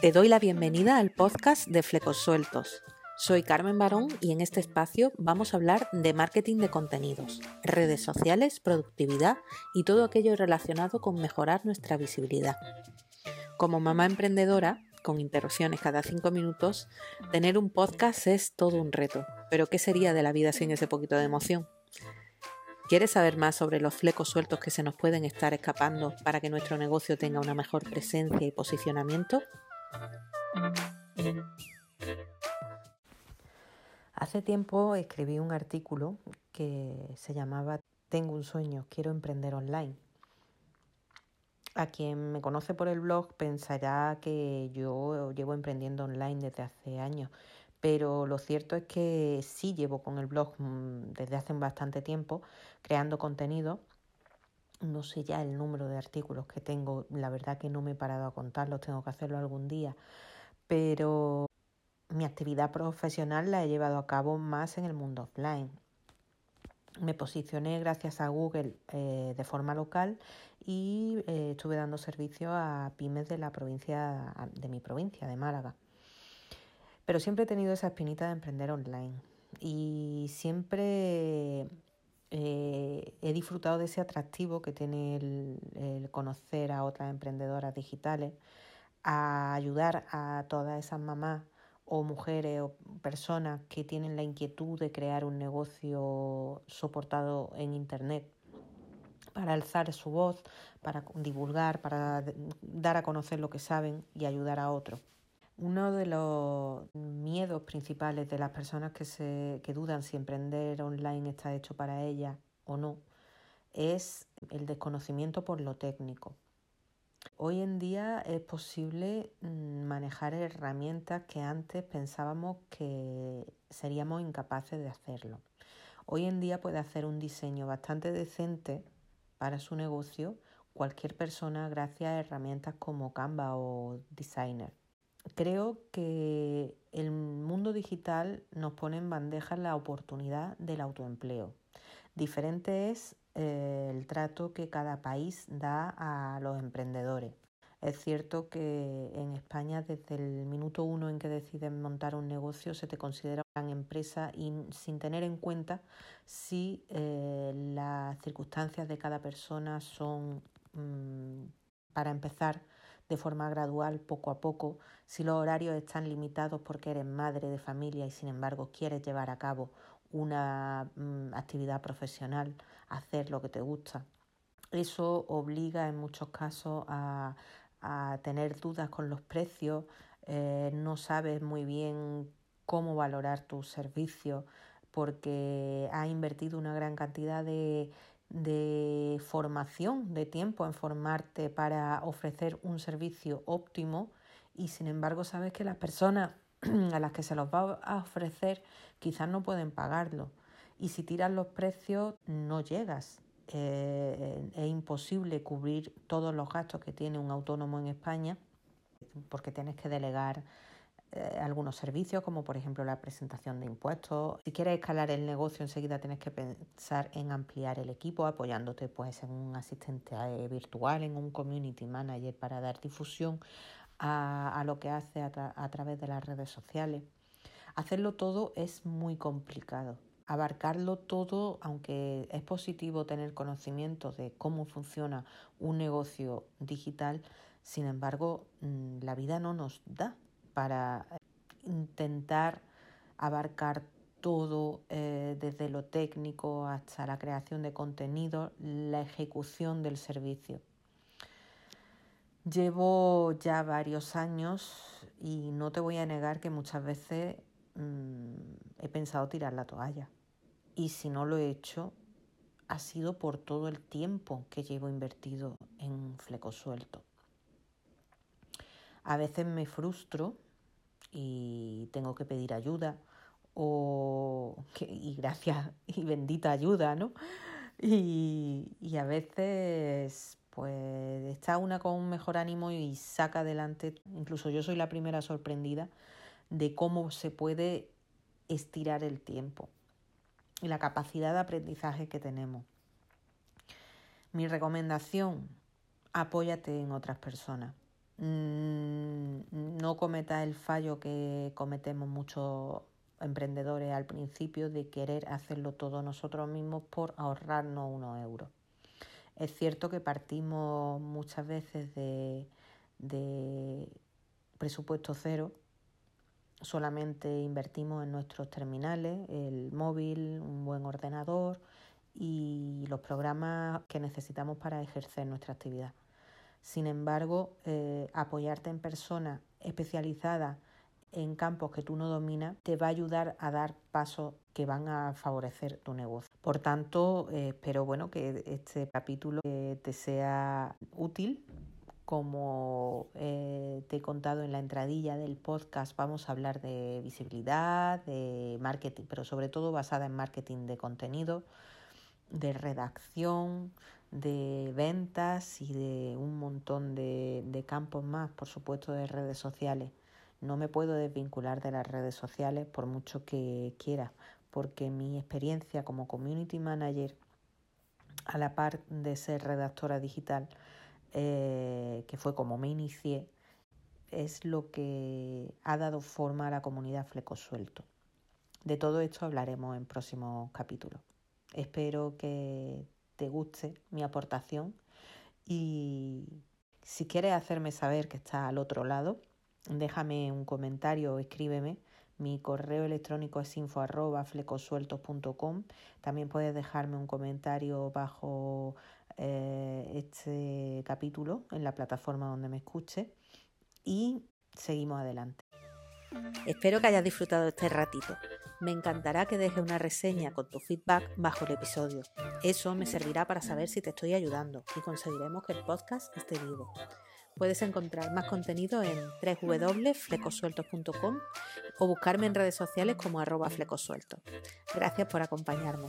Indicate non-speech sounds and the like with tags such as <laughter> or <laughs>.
Te doy la bienvenida al podcast de Flecos Sueltos. Soy Carmen Barón y en este espacio vamos a hablar de marketing de contenidos, redes sociales, productividad y todo aquello relacionado con mejorar nuestra visibilidad. Como mamá emprendedora, con interrupciones cada cinco minutos, tener un podcast es todo un reto. Pero ¿qué sería de la vida sin ese poquito de emoción? ¿Quieres saber más sobre los flecos sueltos que se nos pueden estar escapando para que nuestro negocio tenga una mejor presencia y posicionamiento? Hace tiempo escribí un artículo que se llamaba Tengo un sueño, quiero emprender online. A quien me conoce por el blog pensará que yo llevo emprendiendo online desde hace años, pero lo cierto es que sí llevo con el blog mm, desde hace bastante tiempo creando contenido. No sé ya el número de artículos que tengo, la verdad que no me he parado a contarlos, tengo que hacerlo algún día, pero mi actividad profesional la he llevado a cabo más en el mundo offline. Me posicioné gracias a Google eh, de forma local y eh, estuve dando servicio a pymes de la provincia de mi provincia, de Málaga. Pero siempre he tenido esa espinita de emprender online y siempre eh, he disfrutado de ese atractivo que tiene el, conocer a otras emprendedoras digitales, a ayudar a todas esas mamás o mujeres o personas que tienen la inquietud de crear un negocio soportado en Internet para alzar su voz, para divulgar, para dar a conocer lo que saben y ayudar a otros. Uno de los miedos principales de las personas que, se, que dudan si emprender online está hecho para ellas o no es el desconocimiento por lo técnico. Hoy en día es posible mm, manejar herramientas que antes pensábamos que seríamos incapaces de hacerlo. Hoy en día puede hacer un diseño bastante decente para su negocio cualquier persona gracias a herramientas como Canva o Designer. Creo que el mundo digital nos pone en bandeja la oportunidad del autoempleo. Diferente es eh, el trato que cada país da a los emprendedores. Es cierto que en España desde el minuto uno en que decides montar un negocio se te considera una gran empresa y sin tener en cuenta si eh, las circunstancias de cada persona son, mm, para empezar, de forma gradual, poco a poco, si los horarios están limitados porque eres madre de familia y sin embargo quieres llevar a cabo una mm, actividad profesional, hacer lo que te gusta. Eso obliga en muchos casos a, tener dudas con los precios, eh, no sabes muy bien cómo valorar tus servicios porque has invertido una gran cantidad de, de formación, de tiempo en formarte para ofrecer un servicio óptimo y sin embargo sabes que las personas <clears throat> a las que se los va a ofrecer quizás no pueden pagarlo y si tiras los precios no llegas. Eh, es imposible cubrir todos los gastos que tiene un autónomo en España porque tienes que delegar eh, algunos servicios, como por ejemplo la presentación de impuestos. Si quieres escalar el negocio, enseguida tienes que pensar en ampliar el equipo, apoyándote pues, en un asistente eh, virtual, en un community manager para dar difusión a, lo que hace a, a través de las redes sociales. Hacerlo todo es muy complicado. Abarcarlo todo, aunque es positivo tener conocimiento de cómo funciona un negocio digital, sin embargo, mm, la vida no nos da para intentar abarcar todo eh, desde lo técnico hasta la creación de contenido, la ejecución del servicio. Llevo ya varios años y no te voy a negar que muchas veces mm, he pensado tirar la toalla. Y si no lo he hecho, ha sido por todo el tiempo que llevo invertido en fleco suelto. A veces me frustro y tengo que pedir ayuda o y gracias <laughs> y bendita ayuda, ¿no? Y, y a veces pues está una con un mejor ánimo y saca adelante, incluso yo soy la primera sorprendida de cómo se puede estirar el tiempo y la capacidad de aprendizaje que tenemos. Mi recomendación, apóyate en otras personas. Mm, no cometa el fallo que cometemos muchos emprendedores al principio de querer hacerlo todo nosotros mismos por ahorrarnos unos euros. Es cierto que partimos muchas veces de, de presupuesto cero, solamente invertimos en nuestros terminales, el móvil, un buen ordenador y los programas que necesitamos para ejercer nuestra actividad. Sin embargo, eh, apoyarte en personas especializadas en campos que tú no dominas te va a ayudar a dar pasos que van a favorecer tu negocio. Por tanto, eh, espero bueno, que este capítulo eh, te sea útil. Como te he contado en la entradilla del podcast, vamos a hablar de visibilidad, de marketing, pero sobre todo basada en marketing de contenido, de redacción, de ventas y de un montón de, de, campos más, por supuesto, de redes sociales. No me puedo desvincular de las redes sociales por mucho que quiera, porque mi experiencia como community manager, a la par de ser redactora digital, eh, que fue como me inicié, es lo que ha dado forma a la comunidad Fleco Suelto. De todo esto hablaremos en próximos capítulos. Espero que te guste mi aportación y si quieres hacerme saber que estás al otro lado, déjame un comentario o escríbeme. Mi correo electrónico es info.flecosueltos.com. También puedes dejarme un comentario bajo eh, este capítulo en la plataforma donde me escuche y seguimos adelante. Espero que hayas disfrutado este ratito. Me encantará que dejes una reseña con tu feedback bajo el episodio. Eso me servirá para saber si te estoy ayudando y conseguiremos que el podcast esté vivo. Puedes encontrar más contenido en www.flecosueltos.com o buscarme en redes sociales como arroba flecosueltos. Gracias por acompañarme.